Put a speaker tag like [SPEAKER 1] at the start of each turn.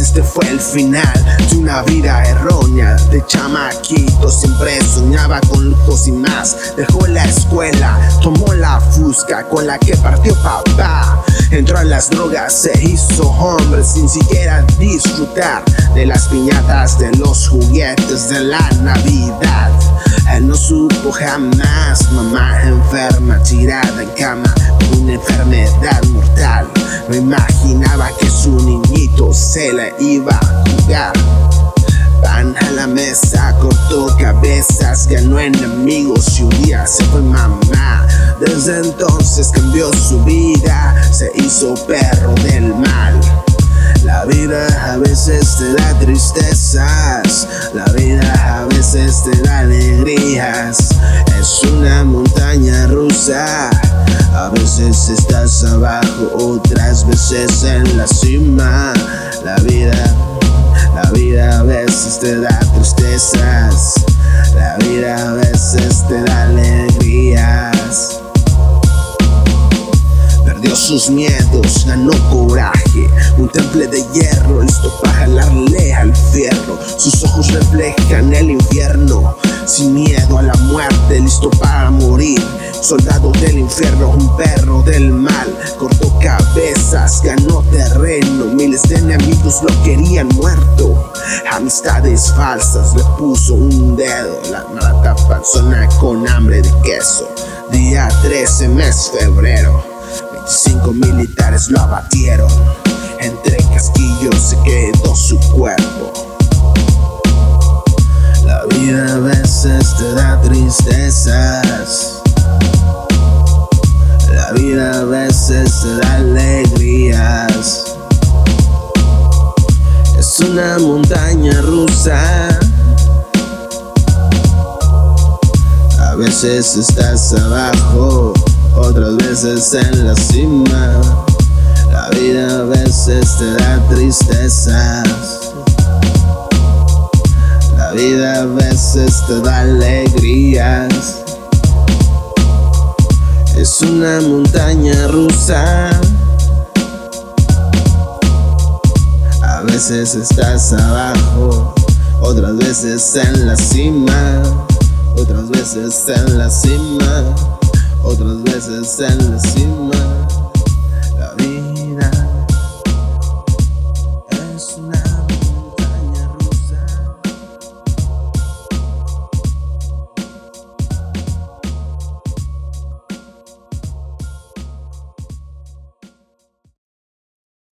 [SPEAKER 1] este fue el final de una vida errónea. De chamaquito siempre soñaba con lujos y más. Dejó la escuela, tomó la fusca con la que partió papá. Entró a las drogas, se hizo hombre sin siquiera disfrutar de las piñatas, de los juguetes de la Navidad. Él no supo jamás, mamá enferma, tirada en cama, una enfermedad mortal. No niñito se la iba a jugar. Van a la mesa, cortó cabezas, ganó enemigos y un día se fue mamá. Desde entonces cambió su vida, se hizo perro del mal. La vida a veces te da tristezas, la vida a veces te da alegrías. Es una montaña rusa, a veces estás abajo, otras veces en la cima. La vida, la vida a veces te da tristezas, la vida a veces te da alegrías. Perdió sus miedos, ganó coraje. Un temple de hierro, listo para jalarle al fierro. Sus ojos reflejan el infierno. Sin miedo a la muerte, listo para morir. Soldado del infierno, un perro del mal. Cortó cabezas, ganó terreno. De enemigos lo querían muerto. Amistades falsas, le puso un dedo. La mala persona con hambre de queso. Día 13, mes febrero. 25 militares lo abatieron. Entre casquillos se quedó su cuerpo. La vida a veces te da tristezas. La vida a veces te da alegrías. Es una montaña rusa. A veces estás abajo otras veces en la cima. La vida a veces te da tristezas. La vida a veces te da alegrías. Es una montaña rusa. Veces estás abajo, otras veces en la cima, otras veces en la cima otras veces en la cima.